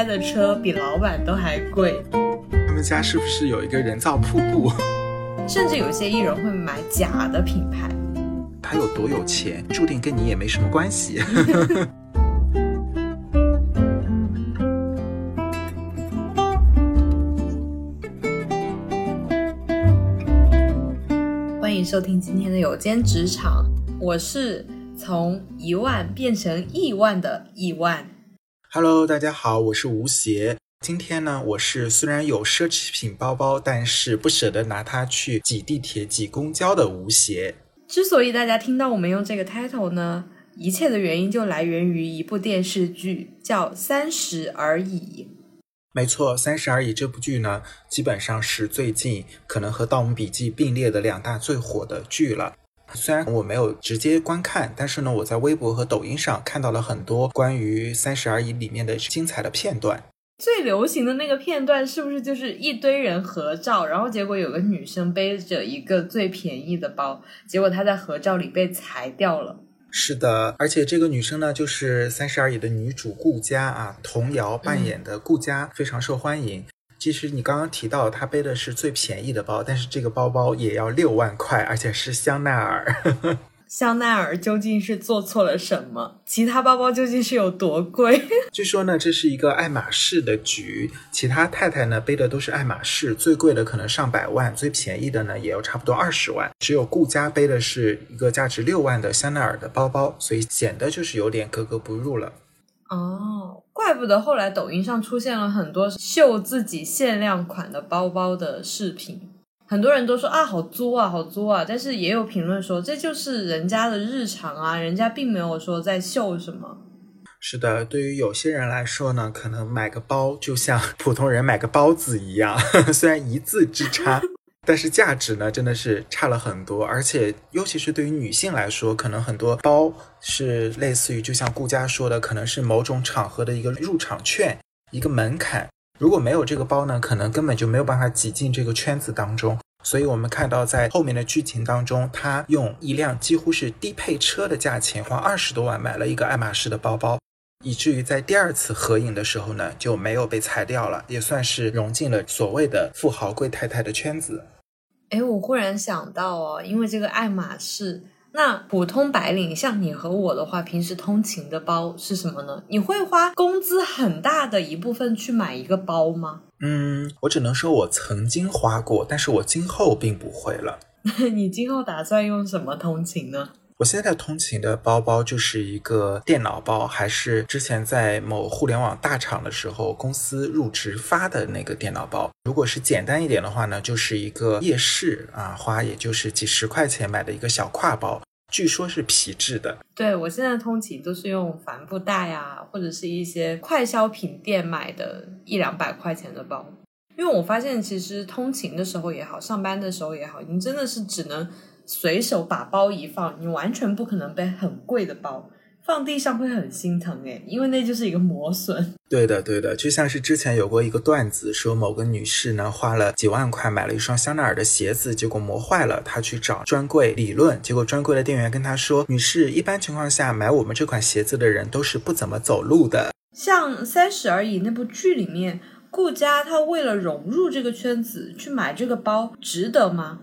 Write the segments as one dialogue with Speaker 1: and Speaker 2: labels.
Speaker 1: 开的车比老板都还贵。
Speaker 2: 他们家是不是有一个人造瀑布？
Speaker 1: 甚至有些艺人会买假的品牌。
Speaker 2: 他有多有钱，注定跟你也没什么关系。
Speaker 1: 欢迎收听今天的有间职场，我是从一万变成亿万的亿万。
Speaker 2: Hello，大家好，我是吴邪。今天呢，我是虽然有奢侈品包包，但是不舍得拿它去挤地铁、挤公交的吴邪。
Speaker 1: 之所以大家听到我们用这个 title 呢，一切的原因就来源于一部电视剧，叫《三十而已》。
Speaker 2: 没错，《三十而已》这部剧呢，基本上是最近可能和《盗墓笔记》并列的两大最火的剧了。虽然我没有直接观看，但是呢，我在微博和抖音上看到了很多关于《三十而已》里面的精彩的片段。
Speaker 1: 最流行的那个片段是不是就是一堆人合照，然后结果有个女生背着一个最便宜的包，结果她在合照里被裁掉了。
Speaker 2: 是的，而且这个女生呢，就是《三十而已》的女主顾佳啊，童瑶扮演的顾佳、非常受欢迎。其实你刚刚提到他背的是最便宜的包，但是这个包包也要六万块，而且是香奈儿。
Speaker 1: 香奈儿究竟是做错了什么？其他包包究竟是有多贵？
Speaker 2: 据说呢，这是一个爱马仕的局，其他太太呢背的都是爱马仕，最贵的可能上百万，最便宜的呢也有差不多二十万。只有顾佳背的是一个价值六万的香奈儿的包包，所以显得就是有点格格不入了。
Speaker 1: 哦，怪不得后来抖音上出现了很多秀自己限量款的包包的视频。很多人都说啊，好作啊，好作啊，但是也有评论说这就是人家的日常啊，人家并没有说在秀什么。
Speaker 2: 是的，对于有些人来说呢，可能买个包就像普通人买个包子一样，虽然一字之差，但是价值呢真的是差了很多。而且尤其是对于女性来说，可能很多包是类似于就像顾佳说的，可能是某种场合的一个入场券，一个门槛。如果没有这个包呢，可能根本就没有办法挤进这个圈子当中。所以我们看到在后面的剧情当中，他用一辆几乎是低配车的价钱，花二十多万买了一个爱马仕的包包，以至于在第二次合影的时候呢，就没有被裁掉了，也算是融进了所谓的富豪贵太太的圈子。
Speaker 1: 哎，我忽然想到哦，因为这个爱马仕。那普通白领像你和我的话，平时通勤的包是什么呢？你会花工资很大的一部分去买一个包吗？
Speaker 2: 嗯，我只能说我曾经花过，但是我今后并不会了。
Speaker 1: 你今后打算用什么通勤呢？
Speaker 2: 我现在通勤的包包就是一个电脑包，还是之前在某互联网大厂的时候公司入职发的那个电脑包。如果是简单一点的话呢，就是一个夜市啊，花也就是几十块钱买的一个小挎包，据说是皮质的。
Speaker 1: 对我现在通勤都是用帆布袋啊，或者是一些快消品店买的一两百块钱的包。因为我发现其实通勤的时候也好，上班的时候也好，你真的是只能。随手把包一放，你完全不可能背很贵的包，放地上会很心疼诶，因为那就是一个磨损。
Speaker 2: 对的，对的，就像是之前有过一个段子，说某个女士呢花了几万块买了一双香奈儿的鞋子，结果磨坏了，她去找专柜理论，结果专柜的店员跟她说：“女士，一般情况下买我们这款鞋子的人都是不怎么走路的。”
Speaker 1: 像《三十而已》那部剧里面，顾佳她为了融入这个圈子去买这个包，值得吗？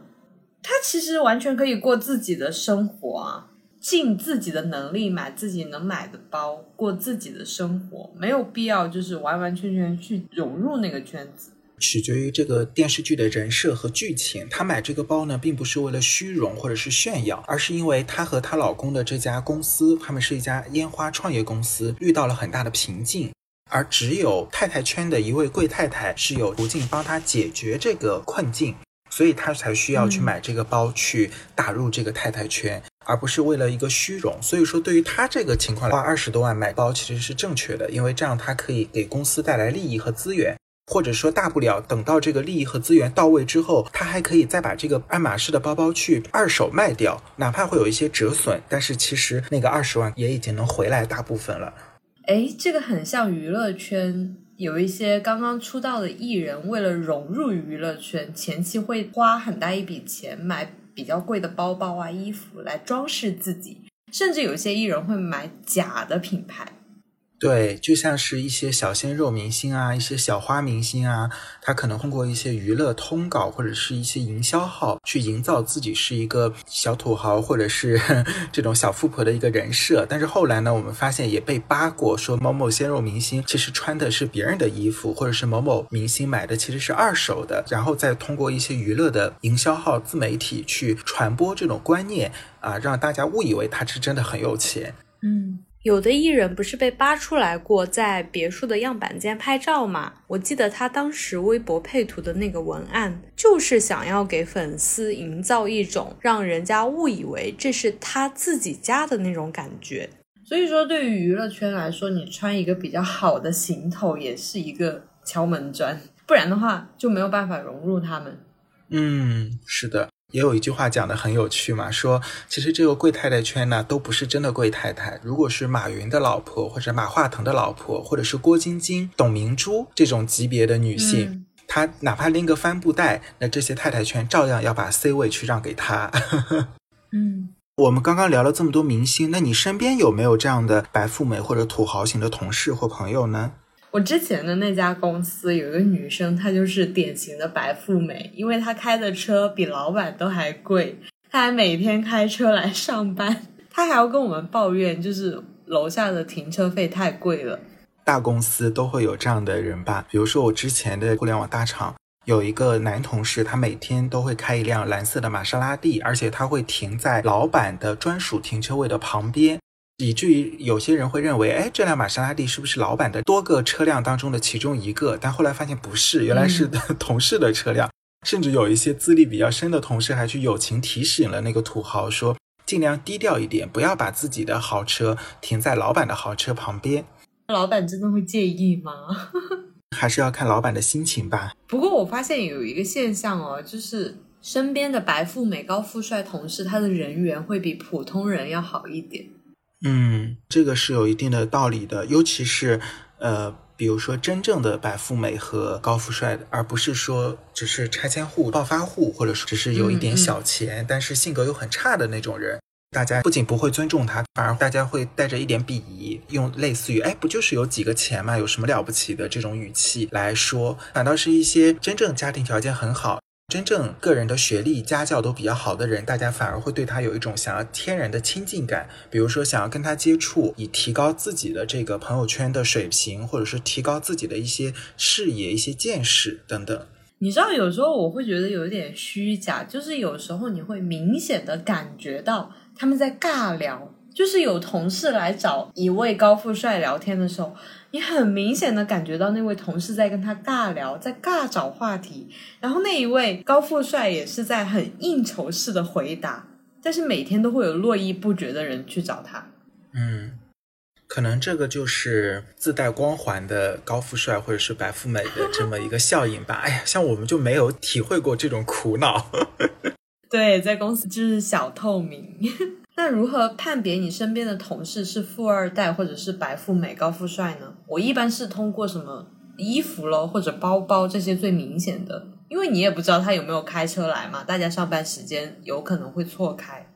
Speaker 1: 他其实完全可以过自己的生活啊，尽自己的能力买自己能买的包，过自己的生活，没有必要就是完完全全去融入那个圈子。
Speaker 2: 取决于这个电视剧的人设和剧情。她买这个包呢，并不是为了虚荣或者是炫耀，而是因为她和她老公的这家公司，他们是一家烟花创业公司，遇到了很大的瓶颈，而只有太太圈的一位贵太太是有途径帮她解决这个困境。所以他才需要去买这个包，去打入这个太太圈，而不是为了一个虚荣。所以说，对于他这个情况，花二十多万买包其实是正确的，因为这样他可以给公司带来利益和资源，或者说大不了等到这个利益和资源到位之后，他还可以再把这个爱马仕的包包去二手卖掉，哪怕会有一些折损，但是其实那个二十万也已经能回来大部分了。
Speaker 1: 哎，这个很像娱乐圈。有一些刚刚出道的艺人，为了融入娱乐圈，前期会花很大一笔钱买比较贵的包包啊、衣服来装饰自己，甚至有些艺人会买假的品牌。
Speaker 2: 对，就像是一些小鲜肉明星啊，一些小花明星啊，他可能通过一些娱乐通稿或者是一些营销号去营造自己是一个小土豪或者是 这种小富婆的一个人设。但是后来呢，我们发现也被扒过，说某某鲜肉明星其实穿的是别人的衣服，或者是某某明星买的其实是二手的，然后再通过一些娱乐的营销号、自媒体去传播这种观念啊，让大家误以为他是真的很有钱。
Speaker 1: 嗯。
Speaker 3: 有的艺人不是被扒出来过在别墅的样板间拍照吗？我记得他当时微博配图的那个文案，就是想要给粉丝营造一种让人家误以为这是他自己家的那种感觉。
Speaker 1: 所以说，对于娱乐圈来说，你穿一个比较好的行头也是一个敲门砖，不然的话就没有办法融入他们。
Speaker 2: 嗯，是的。也有一句话讲的很有趣嘛，说其实这个贵太太圈呢，都不是真的贵太太。如果是马云的老婆，或者马化腾的老婆，或者是郭晶晶、董明珠这种级别的女性，她哪怕拎个帆布袋，那这些太太圈照样要把 C 位去让给她。
Speaker 1: 嗯，
Speaker 2: 我们刚刚聊了这么多明星，那你身边有没有这样的白富美或者土豪型的同事或朋友呢？
Speaker 1: 我之前的那家公司有一个女生，她就是典型的白富美，因为她开的车比老板都还贵，她还每天开车来上班，她还要跟我们抱怨，就是楼下的停车费太贵了。
Speaker 2: 大公司都会有这样的人吧？比如说我之前的互联网大厂有一个男同事，他每天都会开一辆蓝色的玛莎拉蒂，而且他会停在老板的专属停车位的旁边。以至于有些人会认为，哎，这辆玛莎拉蒂是不是老板的多个车辆当中的其中一个？但后来发现不是，原来是 同事的车辆。甚至有一些资历比较深的同事还去友情提醒了那个土豪，说尽量低调一点，不要把自己的豪车停在老板的豪车旁边。
Speaker 1: 老板真的会介意吗？
Speaker 2: 还是要看老板的心情吧。
Speaker 1: 不过我发现有一个现象哦，就是身边的白富美、高富帅同事，他的人缘会比普通人要好一点。
Speaker 2: 嗯，这个是有一定的道理的，尤其是呃，比如说真正的白富美和高富帅，而不是说只是拆迁户、暴发户，或者说只是有一点小钱，但是性格又很差的那种人，大家不仅不会尊重他，反而大家会带着一点鄙夷，用类似于“哎，不就是有几个钱嘛，有什么了不起的”这种语气来说，反倒是一些真正家庭条件很好。真正个人的学历、家教都比较好的人，大家反而会对他有一种想要天然的亲近感。比如说，想要跟他接触，以提高自己的这个朋友圈的水平，或者是提高自己的一些视野、一些见识等等。
Speaker 1: 你知道，有时候我会觉得有点虚假，就是有时候你会明显的感觉到他们在尬聊。就是有同事来找一位高富帅聊天的时候，你很明显的感觉到那位同事在跟他尬聊，在尬找话题，然后那一位高富帅也是在很应酬式的回答，但是每天都会有络绎不绝的人去找他。
Speaker 2: 嗯，可能这个就是自带光环的高富帅或者是白富美的这么一个效应吧。哎呀，像我们就没有体会过这种苦恼。
Speaker 1: 对，在公司就是小透明。那如何判别你身边的同事是富二代或者是白富美高富帅呢？我一般是通过什么衣服咯，或者包包这些最明显的，因为你也不知道他有没有开车来嘛，大家上班时间有可能会错开。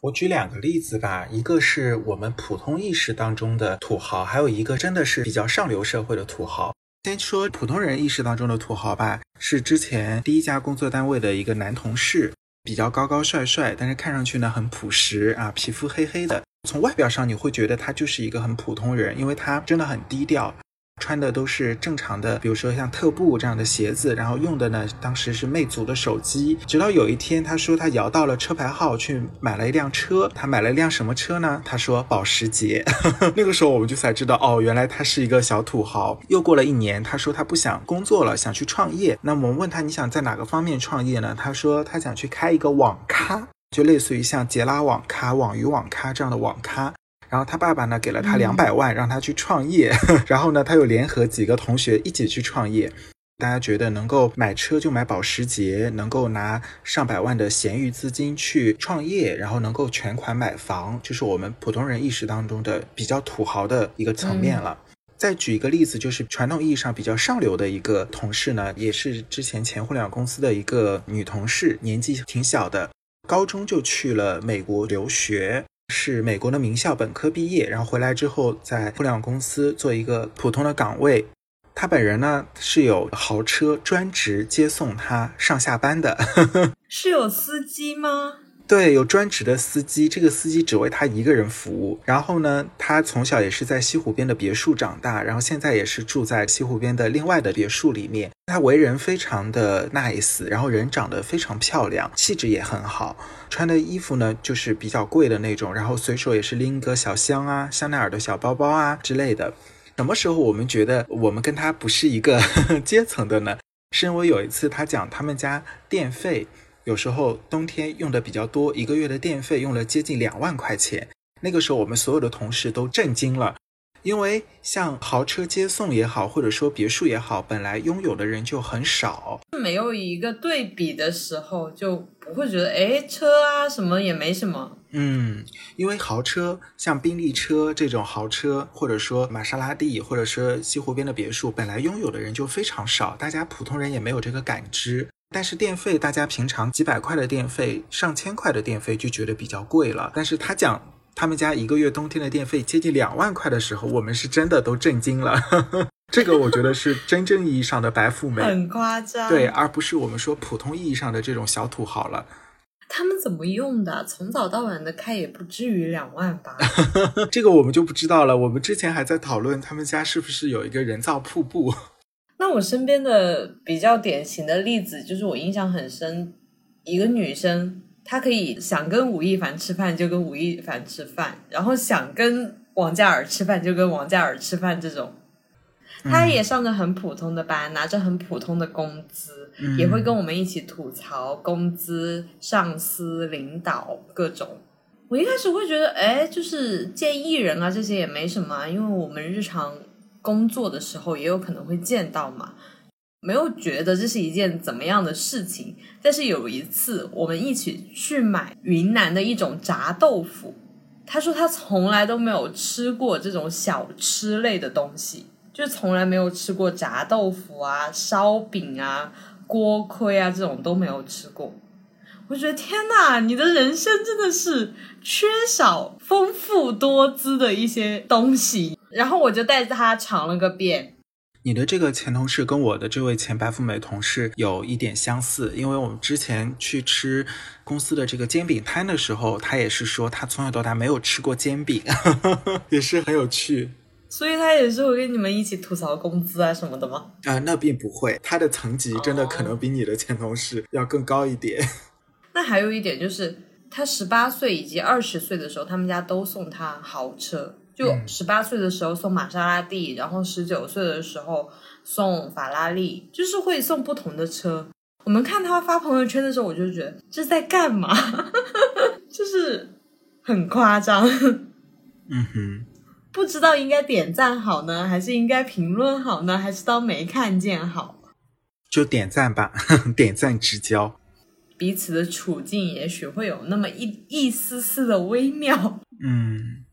Speaker 2: 我举两个例子吧，一个是我们普通意识当中的土豪，还有一个真的是比较上流社会的土豪。先说普通人意识当中的土豪吧，是之前第一家工作单位的一个男同事。比较高高帅帅，但是看上去呢很朴实啊，皮肤黑黑的。从外表上你会觉得他就是一个很普通人，因为他真的很低调。穿的都是正常的，比如说像特步这样的鞋子，然后用的呢，当时是魅族的手机。直到有一天，他说他摇到了车牌号，去买了一辆车。他买了一辆什么车呢？他说保时捷。那个时候我们就才知道，哦，原来他是一个小土豪。又过了一年，他说他不想工作了，想去创业。那我们问他，你想在哪个方面创业呢？他说他想去开一个网咖，就类似于像杰拉网咖、网鱼网咖这样的网咖。然后他爸爸呢给了他两百万，让他去创业。然后呢，他又联合几个同学一起去创业。大家觉得能够买车就买保时捷，能够拿上百万的闲余资金去创业，然后能够全款买房，就是我们普通人意识当中的比较土豪的一个层面了。再举一个例子，就是传统意义上比较上流的一个同事呢，也是之前前互联网公司的一个女同事，年纪挺小的，高中就去了美国留学。是美国的名校本科毕业，然后回来之后在互联网公司做一个普通的岗位。他本人呢是有豪车专职接送他上下班的，
Speaker 1: 是有司机吗？
Speaker 2: 对，有专职的司机，这个司机只为他一个人服务。然后呢，他从小也是在西湖边的别墅长大，然后现在也是住在西湖边的另外的别墅里面。他为人非常的 nice，然后人长得非常漂亮，气质也很好，穿的衣服呢就是比较贵的那种，然后随手也是拎个小香啊、香奈儿的小包包啊之类的。什么时候我们觉得我们跟他不是一个 阶层的呢？是因为有一次他讲他们家电费。有时候冬天用的比较多，一个月的电费用了接近两万块钱。那个时候我们所有的同事都震惊了，因为像豪车接送也好，或者说别墅也好，本来拥有的人就很少，
Speaker 1: 没有一个对比的时候，就不会觉得哎，车啊什么也没什么。
Speaker 2: 嗯，因为豪车像宾利车这种豪车，或者说玛莎拉蒂，或者说西湖边的别墅，本来拥有的人就非常少，大家普通人也没有这个感知。但是电费，大家平常几百块的电费、上千块的电费就觉得比较贵了。但是他讲他们家一个月冬天的电费接近两万块的时候，我们是真的都震惊了。这个我觉得是真正意义上的白富美，
Speaker 1: 很夸张。
Speaker 2: 对，而不是我们说普通意义上的这种小土豪了。
Speaker 1: 他们怎么用的？从早到晚的开也不至于两万吧？
Speaker 2: 这个我们就不知道了。我们之前还在讨论他们家是不是有一个人造瀑布。
Speaker 1: 那我身边的比较典型的例子，就是我印象很深，一个女生，她可以想跟吴亦凡吃饭就跟吴亦凡吃饭，然后想跟王嘉尔吃饭就跟王嘉尔吃饭，这种，她也上着很普通的班，拿着很普通的工资，也会跟我们一起吐槽工资、上司、领导各种。我一开始会觉得，哎，就是见艺人啊，这些也没什么，因为我们日常。工作的时候也有可能会见到嘛，没有觉得这是一件怎么样的事情。但是有一次我们一起去买云南的一种炸豆腐，他说他从来都没有吃过这种小吃类的东西，就从来没有吃过炸豆腐啊、烧饼啊、锅盔啊这种都没有吃过。我觉得天哪，你的人生真的是缺少丰富多姿的一些东西。然后我就带着他尝了个遍。
Speaker 2: 你的这个前同事跟我的这位前白富美同事有一点相似，因为我们之前去吃公司的这个煎饼摊的时候，他也是说他从小到大没有吃过煎饼，也是很有趣。
Speaker 1: 所以他也是会跟你们一起吐槽工资啊什么的吗？
Speaker 2: 啊，那并不会，他的层级真的可能比你的前同事要更高一点。
Speaker 1: 那还有一点就是，他十八岁以及二十岁的时候，他们家都送他豪车。就十八岁的时候送玛莎拉蒂，然后十九岁的时候送法拉利，就是会送不同的车。我们看他发朋友圈的时候，我就觉得这在干嘛？就是很夸张。
Speaker 2: 嗯哼，
Speaker 1: 不知道应该点赞好呢，还是应该评论好呢，还是当没看见好？
Speaker 2: 就点赞吧，点赞之交。
Speaker 1: 彼此的处境也许会有那么一一丝丝的微妙。
Speaker 2: 嗯，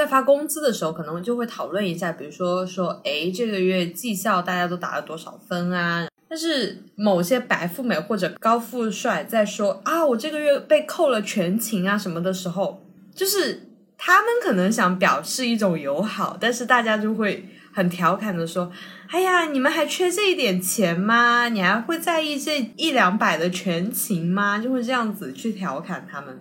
Speaker 1: 在发工资的时候，可能就会讨论一下，比如说说，哎，这个月绩效大家都打了多少分啊？但是某些白富美或者高富帅在说啊，我这个月被扣了全勤啊什么的时候，就是他们可能想表示一种友好，但是大家就会。很调侃的说：“哎呀，你们还缺这一点钱吗？你还会在意这一两百的全勤吗？”就会这样子去调侃他们。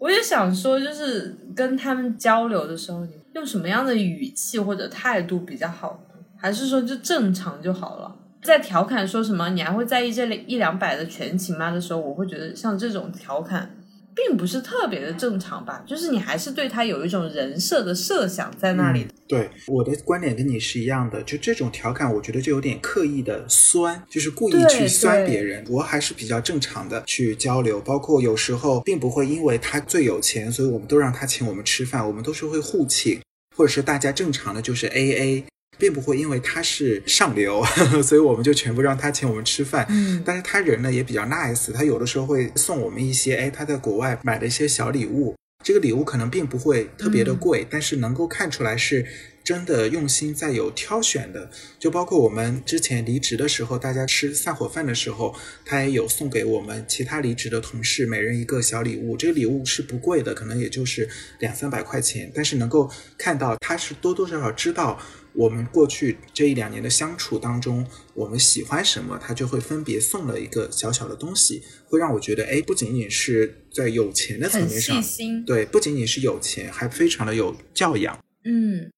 Speaker 1: 我也想说，就是跟他们交流的时候，你用什么样的语气或者态度比较好？还是说就正常就好了？在调侃说什么“你还会在意这里一两百的全勤吗”的时候，我会觉得像这种调侃。并不是特别的正常吧，就是你还是对他有一种人设的设想在那里。
Speaker 2: 对，我的观点跟你是一样的，就这种调侃，我觉得就有点刻意的酸，就是故意去酸别人。我还是比较正常的去交流，包括有时候并不会因为他最有钱，所以我们都让他请我们吃饭，我们都是会互请，或者是大家正常的就是 A A。并不会因为他是上流，所以我们就全部让他请我们吃饭。
Speaker 1: 嗯，
Speaker 2: 但是他人呢也比较 nice，他有的时候会送我们一些，哎，他在国外买的一些小礼物。这个礼物可能并不会特别的贵，但是能够看出来是。真的用心在有挑选的。就包括我们之前离职的时候，大家吃散伙饭的时候，他也有送给我们其他离职的同事每人一个小礼物。这个礼物是不贵的，可能也就是两三百块钱，但是能够看到他是多多少少知道。我们过去这一两年的相处当中，我们喜欢什么，他就会分别送了一个小小的东西，会让我觉得，哎，不仅仅是在有钱的层面上，对，不仅仅是有钱，还非常的有教养。
Speaker 4: 嗯，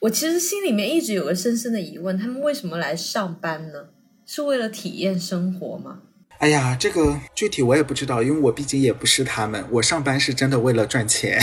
Speaker 4: 我其实心里面一直有个深深的疑问，他们为什么来上班呢？是为了体验生活吗？
Speaker 2: 哎呀，这个具体我也不知道，因为我毕竟也不是他们，我上班是真的为了赚钱。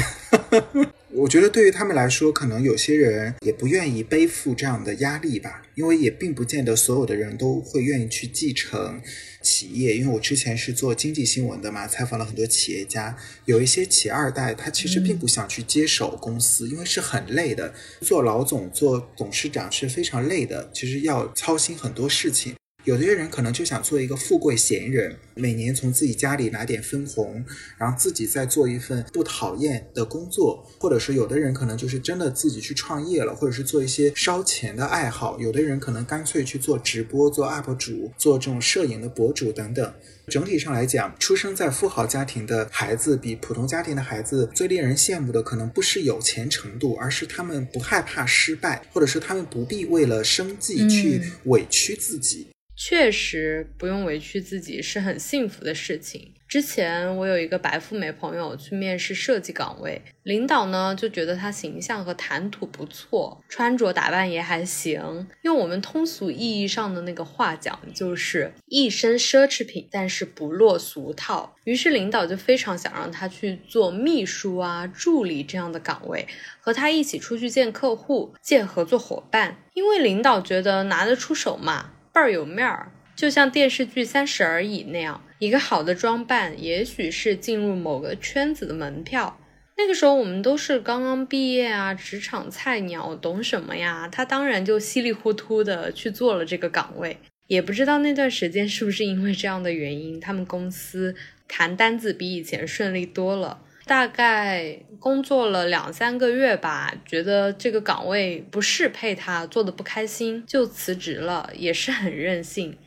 Speaker 2: 我觉得对于他们来说，可能有些人也不愿意背负这样的压力吧，因为也并不见得所有的人都会愿意去继承企业。因为我之前是做经济新闻的嘛，采访了很多企业家，有一些企二代，他其实并不想去接手公司，因为是很累的，做老总、做董事长是非常累的，其实要操心很多事情。有的人可能就想做一个富贵闲人，每年从自己家里拿点分红，然后自己再做一份不讨厌的工作，或者是有的人可能就是真的自己去创业了，或者是做一些烧钱的爱好。有的人可能干脆去做直播、做 UP 主、做这种摄影的博主等等。整体上来讲，出生在富豪家庭的孩子比普通家庭的孩子最令人羡慕的，可能不是有钱程度，而是他们不害怕失败，或者是他们不必为了生计去委屈自己。
Speaker 1: 确实不用委屈自己是很幸福的事情。之前我有一个白富美朋友去面试设计岗位，领导呢就觉得她形象和谈吐不错，穿着打扮也还行。用我们通俗意义上的那个话讲，就是一身奢侈品，但是不落俗套。于是领导就非常想让她去做秘书啊、助理这样的岗位，和她一起出去见客户、见合作伙伴，因为领导觉得拿得出手嘛。倍儿有面儿，就像电视剧《三十而已》那样，一个好的装扮，也许是进入某个圈子的门票。那个时候我们都是刚刚毕业啊，职场菜鸟，懂什么呀？他当然就稀里糊涂的去做了这个岗位，也不知道那段时间是不是因为这样的原因，他们公司谈单子比以前顺利多了。大概工作了两三个月吧，觉得这个岗位不适配他，做的不开心，就辞职了，也是很任性，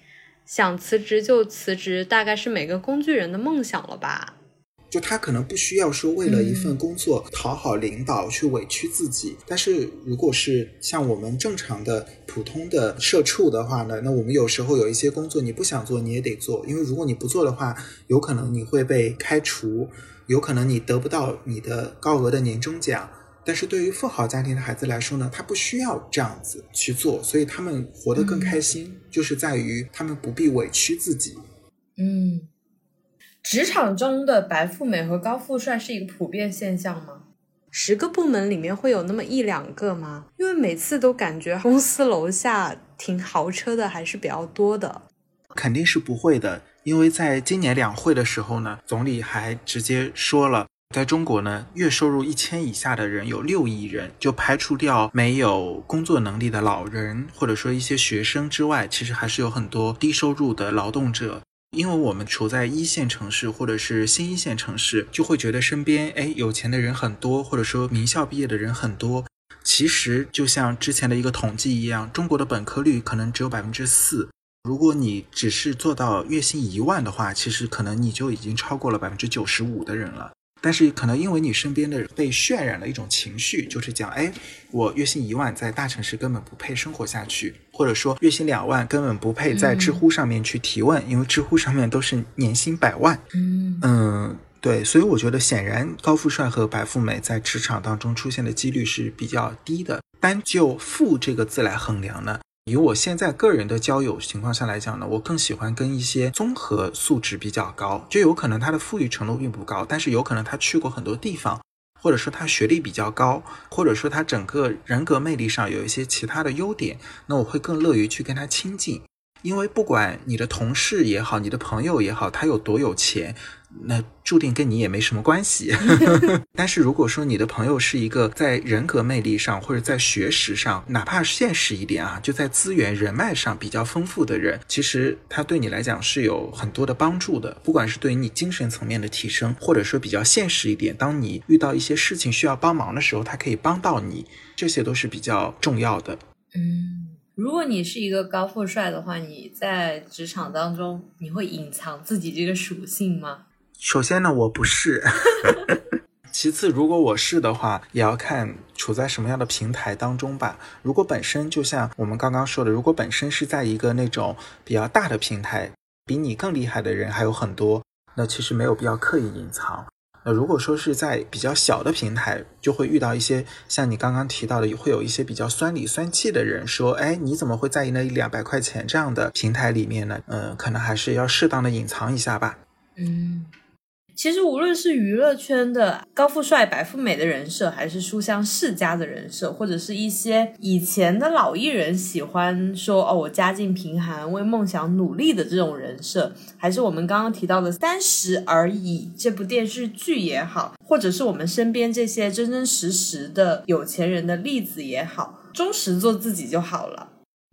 Speaker 1: 想辞职就辞职，大概是每个工具人的梦想了吧。
Speaker 2: 就他可能不需要说为了一份工作讨好领导去委屈自己，但是如果是像我们正常的普通的社畜的话呢，那我们有时候有一些工作你不想做你也得做，因为如果你不做的话，有可能你会被开除。有可能你得不到你的高额的年终奖，但是对于富豪家庭的孩子来说呢，他不需要这样子去做，所以他们活得更开心，就是在于他们不必委屈自己。
Speaker 4: 嗯，职场中的白富美和高富帅是一个普遍现象吗？
Speaker 1: 十个部门里面会有那么一两个吗？因为每次都感觉公司楼下停豪车的还是比较多的。
Speaker 2: 肯定是不会的。因为在今年两会的时候呢，总理还直接说了，在中国呢，月收入一千以下的人有六亿人，就排除掉没有工作能力的老人或者说一些学生之外，其实还是有很多低收入的劳动者。因为我们处在一线城市或者是新一线城市，就会觉得身边哎有钱的人很多，或者说名校毕业的人很多。其实就像之前的一个统计一样，中国的本科率可能只有百分之四。如果你只是做到月薪一万的话，其实可能你就已经超过了百分之九十五的人了。但是可能因为你身边的人被渲染了一种情绪，就是讲，哎，我月薪一万在大城市根本不配生活下去，或者说月薪两万根本不配在知乎上面去提问，因为知乎上面都是年薪百万。
Speaker 4: 嗯
Speaker 2: 嗯，对，所以我觉得显然高富帅和白富美在职场当中出现的几率是比较低的。单就富这个字来衡量呢？以我现在个人的交友情况下来讲呢，我更喜欢跟一些综合素质比较高，就有可能他的富裕程度并不高，但是有可能他去过很多地方，或者说他学历比较高，或者说他整个人格魅力上有一些其他的优点，那我会更乐于去跟他亲近。因为不管你的同事也好，你的朋友也好，他有多有钱。那注定跟你也没什么关系。但是如果说你的朋友是一个在人格魅力上或者在学识上，哪怕现实一点啊，就在资源人脉上比较丰富的人，其实他对你来讲是有很多的帮助的。不管是对于你精神层面的提升，或者说比较现实一点，当你遇到一些事情需要帮忙的时候，他可以帮到你，这些都是比较重要的。
Speaker 1: 嗯，如果你是一个高富帅的话，你在职场当中你会隐藏自己这个属性吗？
Speaker 2: 首先呢，我不是。其次，如果我是的话，也要看处在什么样的平台当中吧。如果本身就像我们刚刚说的，如果本身是在一个那种比较大的平台，比你更厉害的人还有很多，那其实没有必要刻意隐藏。那如果说是在比较小的平台，就会遇到一些像你刚刚提到的，会有一些比较酸里酸气的人说：“哎，你怎么会在意那一两百块钱？”这样的平台里面呢，嗯，可能还是要适当的隐藏一下吧。
Speaker 1: 嗯。其实，无论是娱乐圈的高富帅、白富美的人设，还是书香世家的人设，或者是一些以前的老艺人喜欢说“哦，我家境贫寒，为梦想努力”的这种人设，还是我们刚刚提到的《三十而已》这部电视剧也好，或者是我们身边这些真真实实的有钱人的例子也好，忠实做自己就好了。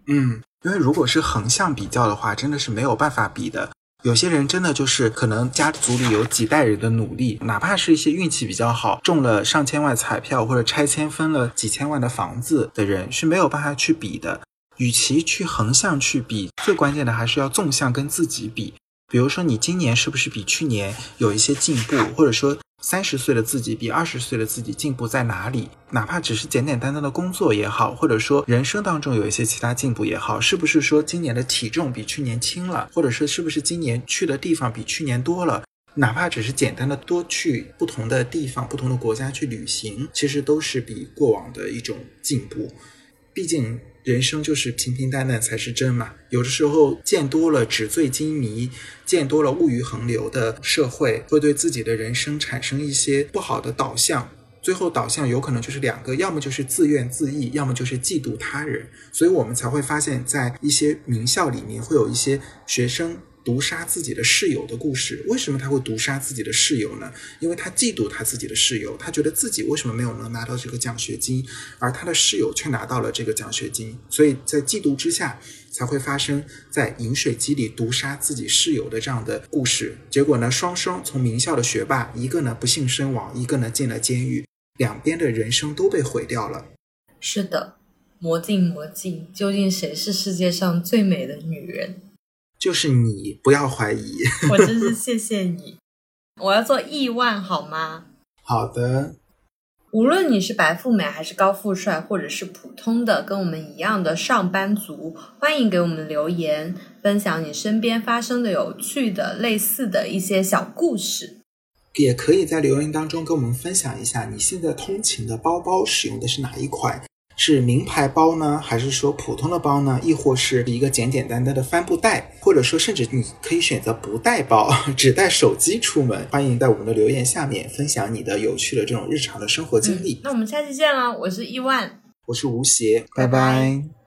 Speaker 2: 嗯，因为如果是横向比较的话，真的是没有办法比的。有些人真的就是可能家族里有几代人的努力，哪怕是一些运气比较好，中了上千万彩票或者拆迁分了几千万的房子的人是没有办法去比的。与其去横向去比，最关键的还是要纵向跟自己比。比如说你今年是不是比去年有一些进步，或者说。三十岁的自己比二十岁的自己进步在哪里？哪怕只是简简单单的工作也好，或者说人生当中有一些其他进步也好，是不是说今年的体重比去年轻了，或者说是不是今年去的地方比去年多了？哪怕只是简单的多去不同的地方、不同的国家去旅行，其实都是比过往的一种进步。毕竟。人生就是平平淡淡才是真嘛。有的时候见多了纸醉金迷，见多了物欲横流的社会，会对自己的人生产生一些不好的导向。最后导向有可能就是两个，要么就是自怨自艾，要么就是嫉妒他人。所以我们才会发现，在一些名校里面，会有一些学生。毒杀自己的室友的故事，为什么他会毒杀自己的室友呢？因为他嫉妒他自己的室友，他觉得自己为什么没有能拿到这个奖学金，而他的室友却拿到了这个奖学金，所以在嫉妒之下，才会发生在饮水机里毒杀自己室友的这样的故事。结果呢，双双从名校的学霸，一个呢不幸身亡，一个呢进了监狱，两边的人生都被毁掉了。
Speaker 1: 是的，魔镜魔镜，究竟谁是世界上最美的女人？
Speaker 2: 就是你，不要怀疑。
Speaker 1: 我真是谢谢你。我要做亿万好吗？
Speaker 2: 好的。
Speaker 1: 无论你是白富美还是高富帅，或者是普通的跟我们一样的上班族，欢迎给我们留言，分享你身边发生的有趣的、类似的一些小故事。
Speaker 2: 也可以在留言当中跟我们分享一下，你现在通勤的包包使用的是哪一款？是名牌包呢，还是说普通的包呢？亦或是一个简简单单的帆布袋，或者说甚至你可以选择不带包，只带手机出门。欢迎在我们的留言下面分享你的有趣的这种日常的生活经历。
Speaker 1: 那我们下期见了，我是亿万，
Speaker 2: 我是吴邪，拜拜。